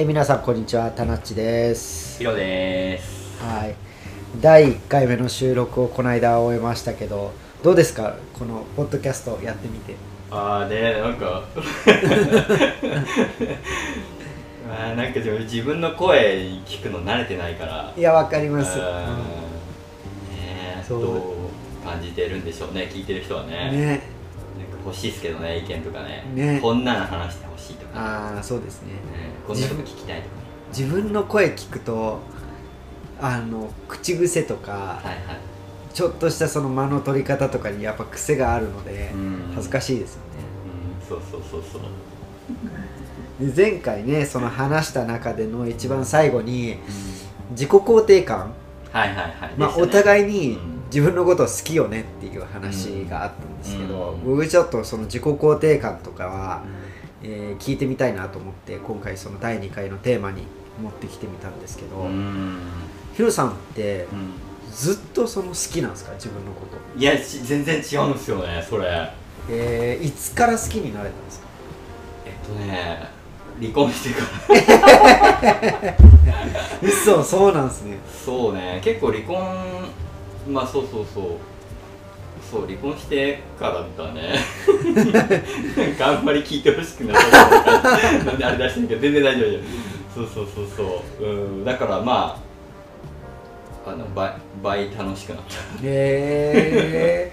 えー皆さんこんにちは。タナッチです。ヒロです。はい。第1回目の収録をこの間終えましたけどどうですか？このポッドキャストやってみて。ああねなんか。ま あなんか自分の声聞くの慣れてないから。いやわかります、うん。ねえそう感じてるんでしょうね聞いてる人はね。ね欲しいですけどね意見とかねね。こんなの話してほしいとか、ああそうですね。ねこんなこと聞きたいとか。自分の声聞くとあの口癖とかはいはい。ちょっとしたその間の取り方とかにやっぱ癖があるのでうん。恥ずかしいですよね。うんそうそうそうそう。で前回ねその話した中での一番最後に自己肯定感。はいはいはい。まあ、お互いにうん自分のことを好きよねっていう話があったんですけど、うん。僕ちょっとその自己肯定感とかは、えー聞いてみたいなと思って今回その第2回のテーマに持ってきてみたんですけど、うん。ヒロさんってうん。ずっとその好きなんですか？自分のこと、いやち全然違うんですよねそれ。えーいつから好きになれたんですか？えっとね離婚してから。嘘そうなんですね。そうね結構離婚まあそうそうそう。そう離婚してからだねなんかあんまり聞いてほしくなさそうなんであれ出してるけど全然大丈夫そうそうそうそう。うん。だからまああの倍倍楽しくなった。へえ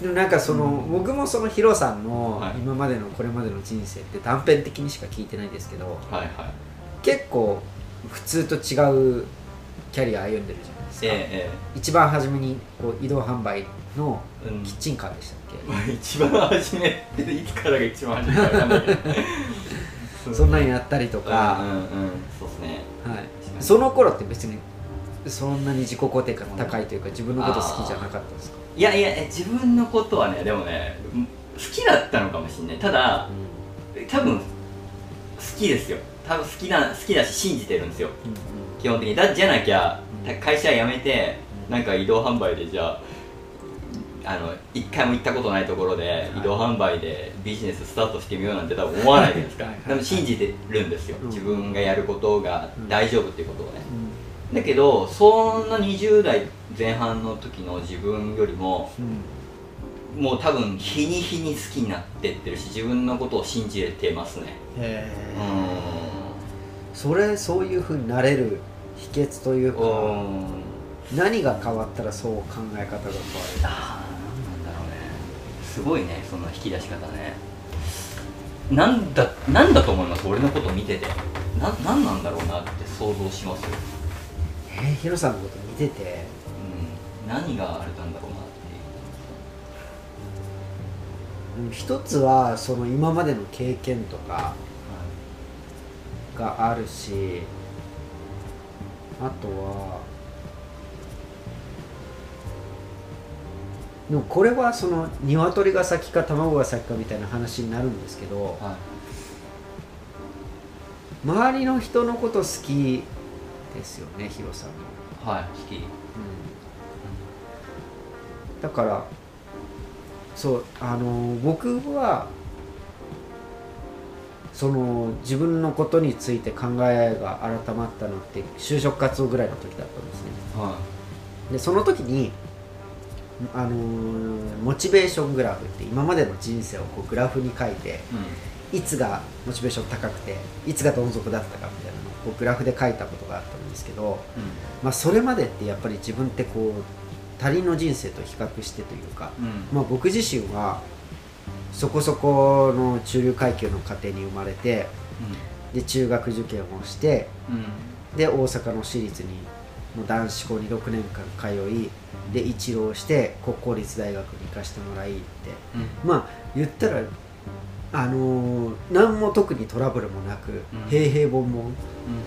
でもなんかその、僕もそのヒロさんのはい。今までのこれまでの人生って断片的にしか聞いてないんですけどはいはい。結構普通と違うキャリア歩んでるじゃないですか、え一番初めにこう移動販売のキッチンカーでしたっけ、ま あ一番初めっていつからが一番初めか分かんないけどそんなにやったりとうんか、うんうん。そうですね。はい、その頃って別にそんなに自己肯定感高いというか自分のこと好きじゃなかったんですか、いやいやえ自分のことはねでもねん好きだったのかもしれない。ただ多分好きですよ。多分好きな好きだし信じてるんですよ。うんうん基本的に。だじゃなきゃうん会社辞めてうん。なんか移動販売でじゃああの一回も行ったことないところでい。移動販売でビジネススタートしてみようなんて多分思わないじゃないですか。はい。はい多分信じてるんですよ。うん。自分がやることが大丈夫っていうことをね。うん。だけどそんな20代前半の時の自分よりもうん。もう多分日に日に好きになってってるし自分のことを信じれてますね。へうえそれそういうふうになれる秘訣というか何が変わったらそう考え方が変わる？ああ何なんだろうね。すごいねその引き出し方ね。なんだなんだと思います？俺のこと見てて。ななんなんだろうなって想像します？よ、えー、ヒロさんのこと見てて。うん、何があれなんだろうなってう。ん。一つはその今までの経験とかがあるしあとはでもこれはその鶏が先か卵が先かみたいな話になるんですけどはい、はい周りの人のこと好きですよねヒロさん。も、はい、好き。だからそうあの僕はその自分のことについて考えが改まったのって就職活動ぐらいの時だったんですね。はでその時にあのモチベーショングラフって今までの人生をこうグラフに書いてい、うん。いつがモチベーション高くていつがどん底だったかみたいなのをこうグラフで書いたことがあったんですけど、まあ、それまでってやっぱり自分ってこう他人の人生と比較してというか、うん。まあ、僕自身はそこそこの中流階級の家庭に生まれてで中学受験をしてうん。うんで大阪の私立にもう男子校に6年間通いで一浪して国公立大学に行かせてもらいって。うん。まあ言ったらあのー何も特にトラブルもなく、うん。平々凡々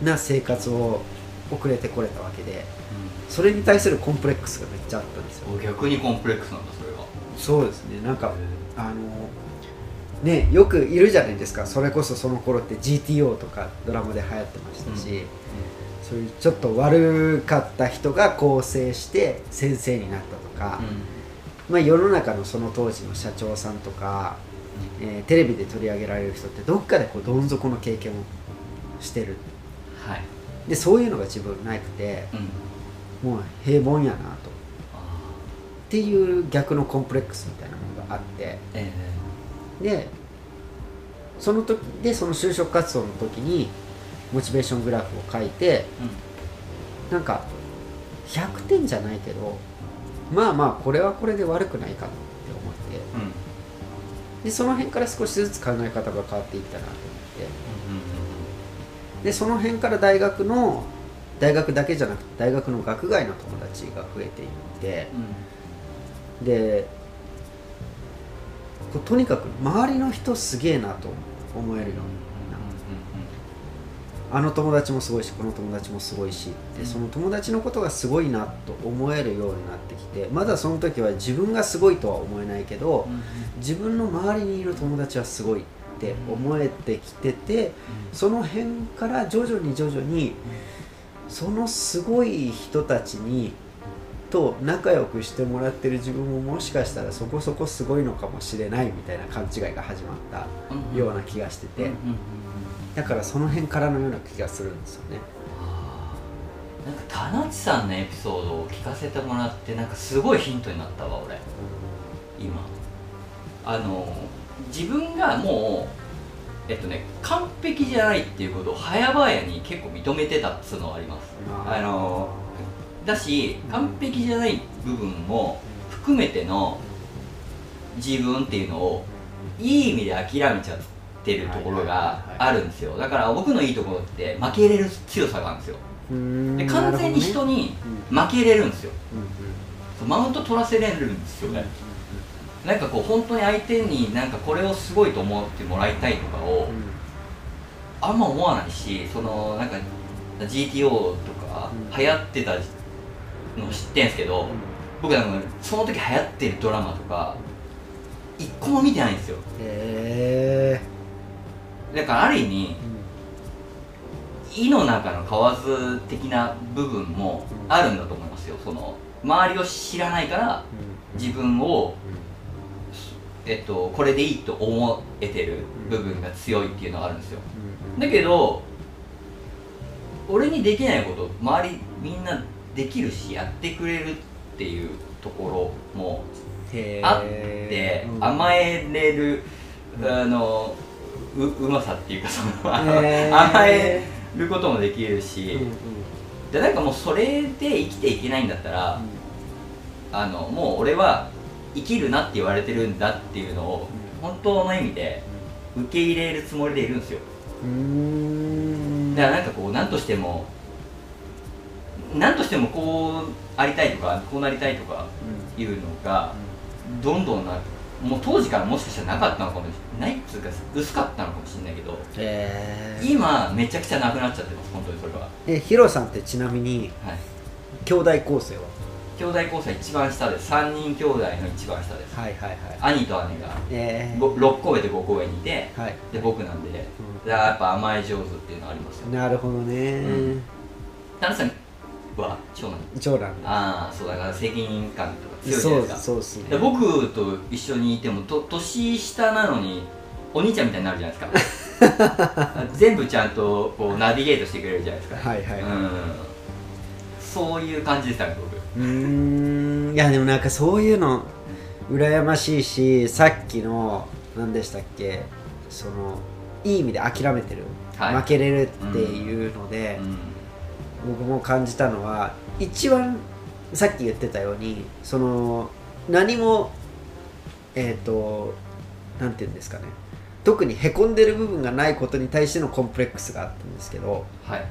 うん。な生活を送れてこれたわけでそれに対するコンプレックスがめっちゃあったんですよ。お逆にコンプレックスなんだそれ。がそうですね。なんかあのねよくいるじゃないですか。それこそその頃って GTO とかドラマで流行ってましたし、そういうちょっと悪かった人が更生して先生になったとか、まあ、世の中のその当時の社長さんとか、えーテレビで取り上げられる人ってどっかでこうどん底の経験をしてる。はい。でそういうのが自分なくてうん。もう平凡やなとていう逆のコンプレックスみたいなものがあって。ーえ。でその時でその就職活動の時にモチベーショングラフを書いてえうん。なんか100点じゃないけどまあまあこれはこれで悪くないかなって思って。うん。でその辺から少しずつ考え方が変わっていったなと思って。でその辺から大学の大学だけじゃなくて大学の学外の友達が増えていって。うんでこうとにかく周りの人すげえなと思えるようになあの友達もすごいしこの友達もすごいしでその友達のことがすごいなと思えるようになってきてまだその時は自分がすごいとは思えないけど自分の周りにいる友達はすごいって思えてきててその辺から徐々に徐々にそのすごい人たちにと仲良くしてもらってる自分ももしかしたらそこそこすごいのかもしれないみたいな勘違いが始まったような気がしててだからその辺からのような気がするんですよね。なんか田中さんのエピソードを聞かせてもらってなんかすごいヒントになったわ俺。今。あの自分がもうえっとね完璧じゃないっていうことを早々に結構認めてたっつうのはあります。あのだし完璧じゃない部分も含めての自分っていうのをいい意味で諦めちゃってるところがあるんですよ。だから僕のいいところって負けれる強さがあるんですよ。で完全に人にうん負けれるんですよ。マウント取らせれるんですよねなんかこう本当に相手になんかこれをすごいと思ってもらいたいとかをあんま思わないしそのなんか GTO とかうん。流行ってたの知ってんすけど、僕なんかその時流行ってるドラマとか一個も見てないんですよ。へえだからある意味井の中の蛙的な部分もあるんだと思いますよ。その周りを知らないから自分を、えっと、これでいいと思えてる部分が強いっていうのがあるんですよ。だけど俺にできないこと周りみんなできるしやってくれるっていうところもあって甘えれるあのううまさっていうかその 甘えることもできるし、でなんかもうそれで生きていけないんだったら、あのもう俺は生きるなって言われてるんだっていうのを本当の意味で受け入れるつもりでいるんですよ。うーん。だからなんかこう何としても何としてもこうありたいとかこうなりたいとかいうのがどんどんなもう当時からもしかしたらなかったのかもしれないっつうか薄かったのかもしれないけど今めちゃくちゃなくなっちゃってます本当にそれは。えヒロさんってちなみにはい。兄弟構成は？兄弟構成一番下です3人兄弟の一番下です。はいはいはい。兄と姉がえご6個上で5個上にいてー、はい。で僕なんでうだからやっぱ甘え上手っていうのはありますよ。んなるほどね、うん。田中さ長男ああそうだから責任感とか強いじゃないですか。そうっすねで僕と一緒にいてもと年下なのにお兄ちゃんみたいになるじゃないですか。全部ちゃんとこうナビゲートしてくれるじゃないですか。はいはいはい。うん。そういう感じでしたね僕。うーん。いやでもなんかそういうの羨ましいしさっきの何でしたっけそのいい意味で諦めてる、はい。負けれるっていうので、僕も感じたのは一番さっき言ってたようにその何もえっ、となんて言うんですかね。特にへこんでる部分がないことに対してのコンプレックスがあったんですけど、はい。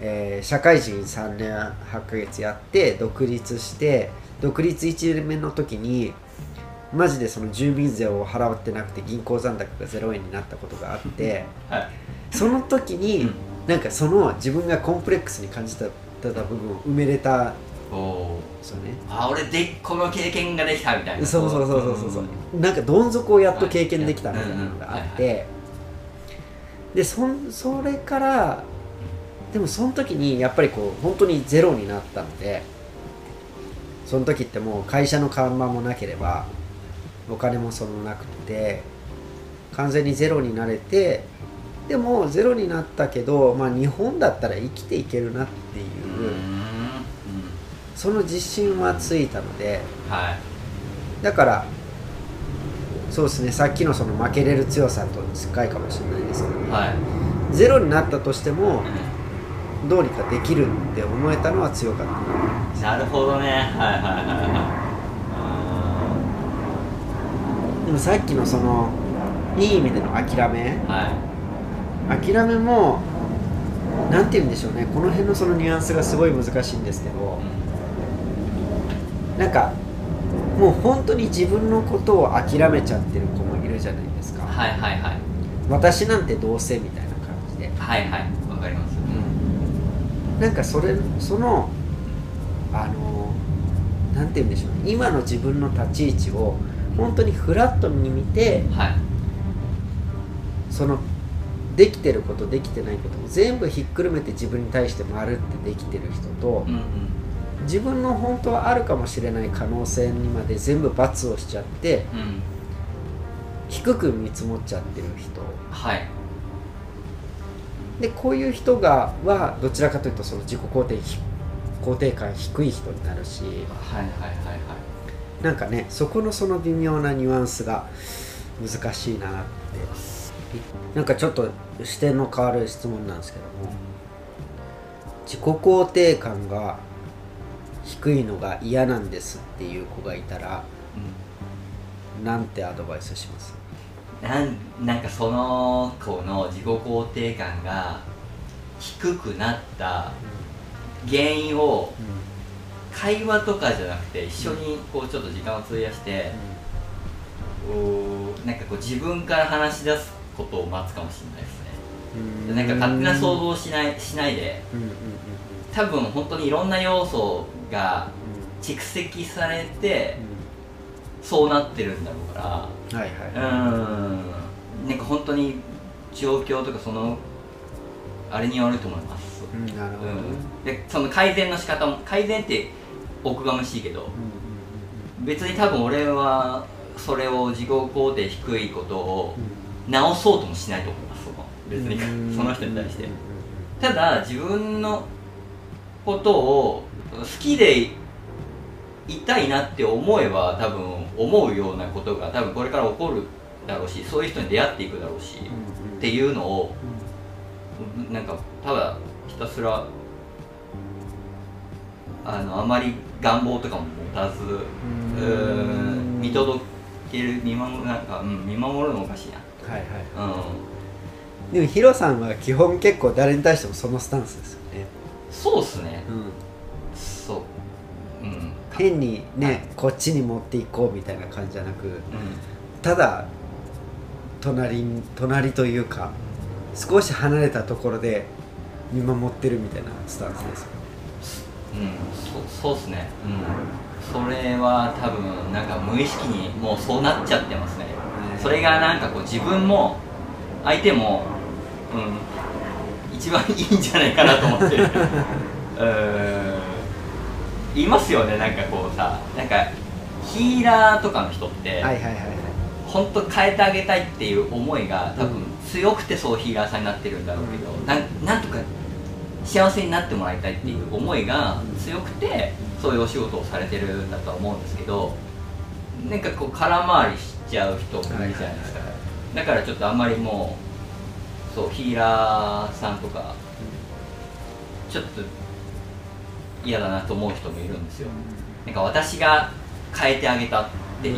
えー社会人3年8ヶ月やって独立して独立1年目の時にマジでその住民税を払ってなくて銀行残高が0円になったことがあって はい。その時に、うんなんかその自分がコンプレックスに感じた部分を埋めれた。んおおですよね。あ俺でこの経験ができたみたいな。そうそうそうそうそうそう。なんかどん底をやっと経験できたみたいなのがあって。でそんそれからでもその時にやっぱりこう本当にゼロになったのでその時ってもう会社の看板もなければお金もそのなくて完全にゼロになれてでもゼロになったけど、まあ、日本だったら生きていけるなっていう、うんその自信はついたのではい。だからそうですねさっきのその負けれる強さと近いかもしれないですけど、はい。ゼロになったとしてもうどうにかできるって思えたのは強かったんなるほどね。はいはいはいでもさっきのそのいい意味での諦めうんはい諦めもなんて言うんでしょうね。この辺のそのニュアンスがすごい難しいんですけどなんかもう本当に自分のことを諦めちゃってる子もいるじゃないですか、はいはいはい。私なんてどうせみたいな感じで。はいはい。わかります。なんかそれそのあのなんて言うんでしょうね。今の自分の立ち位置を本当にフラットに見てはい。そのできてることできてないことも全部ひっくるめて自分に対して丸ってできてる人とうんうん自分の本当はあるかもしれない可能性にまで全部罰をしちゃってうん低く見積もっちゃってる人。はい。でこういう人がはどちらかというとその自己肯定ひ肯定感低い人になるしはいはいはいはい。なんかねそこのその微妙なニュアンスが難しいなってなんかちょっと視点の変わる質問なんですけども自己肯定感が低いのが嫌なんですっていう子がいたらなんてアドバイスします？なんなんかその子の自己肯定感が低くなった原因を会話とかじゃなくて一緒にこうちょっと時間を費やして、こうなんかこう自分から話し出すことを待つかもしれないですね。なんか勝手な想像をしないしないで。多分本当にいろんな要素がう蓄積されてん。そうなってるんだろうから。うんはいはい。うーん。なんか本当に状況とかそのあれによると思います、うんなるほどね。うん、でその改善の仕方も改善っておこがましいけど別に多分俺はそれを自己肯定低いことを直そうともしないと思いますその別に。その人に対して。ただ自分のことを好きでいたいなって思えば多分思うようなことが多分これから起こるだろうしそういう人に出会っていくだろうしっていうのをうんなんかただひたすらあのあまり願望とかも持たずうーん見届ける見守るなんか、うん、見守るのおかしいはいはなうん。いでもヒロさんは基本結構誰に対してもそのスタンスですよね、そうっすね。うん、そう。うん。変にねこっちに持っていこうみたいな感じじゃなくうただ隣に隣というか少し離れたところで見守ってるみたいなスタンスですよね。ん、うん、そそうっすね。うん。それは多分なんか無意識にもうそうなっちゃってますねそれがなんかこう自分も相手も、うん、一番いいんじゃないかなと思って。る うーんいますよね。なんかこうさなんかヒーラーとかの人って、はいはいはいはい本当変えてあげたいっていう思いが多分強くてそうヒーラーさんになってるんだろうけど、なんなんとか幸せになってもらいたいっていう思いが強くてそういうお仕事をされてるんだとは思うんですけどなんかこう空回りしちゃう人もいるじゃないですか、だからちょっとあんまりもうそうヒーラーさんとかちょっと嫌だなと思う人もいるんですよ。なんか私が変えてあげたって言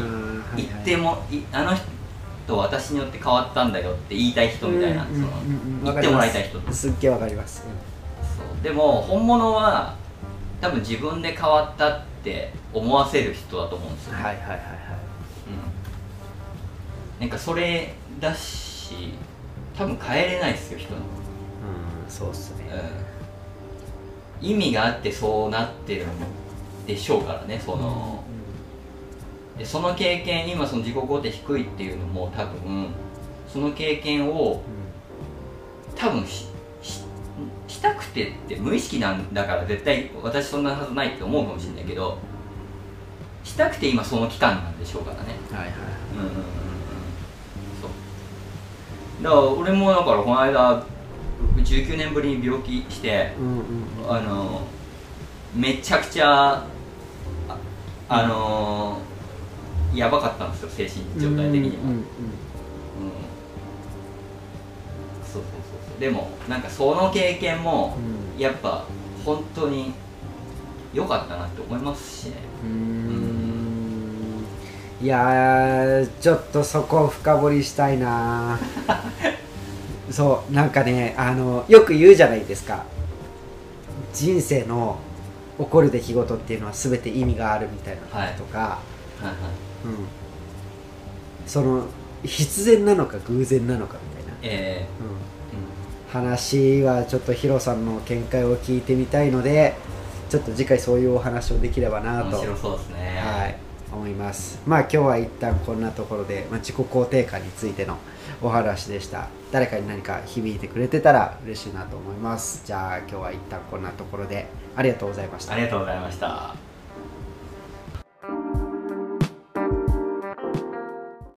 言ってもいあの人私によって変わったんだよって言いたい人みたいな、その言ってもらいたい人ってす。っげえわかります。そう。でも本物は多分自分で変わったって思わせる人だと思うんですよ、はいはいはいはい。うん、なんかそれだし多分変えれないですよ人の、うんそうっすね。うん、意味があってそうなってるんでしょうからねその、でその経験今その自己肯定低いっていうのも多分その経験を多分しししたくてって無意識なんだから絶対私そんなはずないって思うかもしれないけどしたくて今その期間なんでしょうからね。はいはいうんだから俺もだからこの間19年ぶりに病気してうんうんうんあのめちゃくちゃああのやばかったんですよ精神状態的には、うんうんうんそうそうそうそう。でもなんかその経験もうん。やっぱ本当に良かったなって思いますしね。うーんいやーちょっとそこを深掘りしたいな。そうなんかねあのよく言うじゃないですか。人生の起こる出来事っていうのは全て意味があるみたいなこととか、はい。はいうん、その必然なのか偶然なのかみたいな、えうん、話はちょっとヒロさんの見解を聞いてみたいのでちょっと次回そういうお話をできればー、なと。面白そうですね。はい、思います。まあ今日は一旦こんなところで、まあ、自己肯定感についてのお話でした。誰かに何か響いてくれてたら嬉しいなと思います。じゃあ今日は一旦こんなところでありがとうございました。ありがとうございました。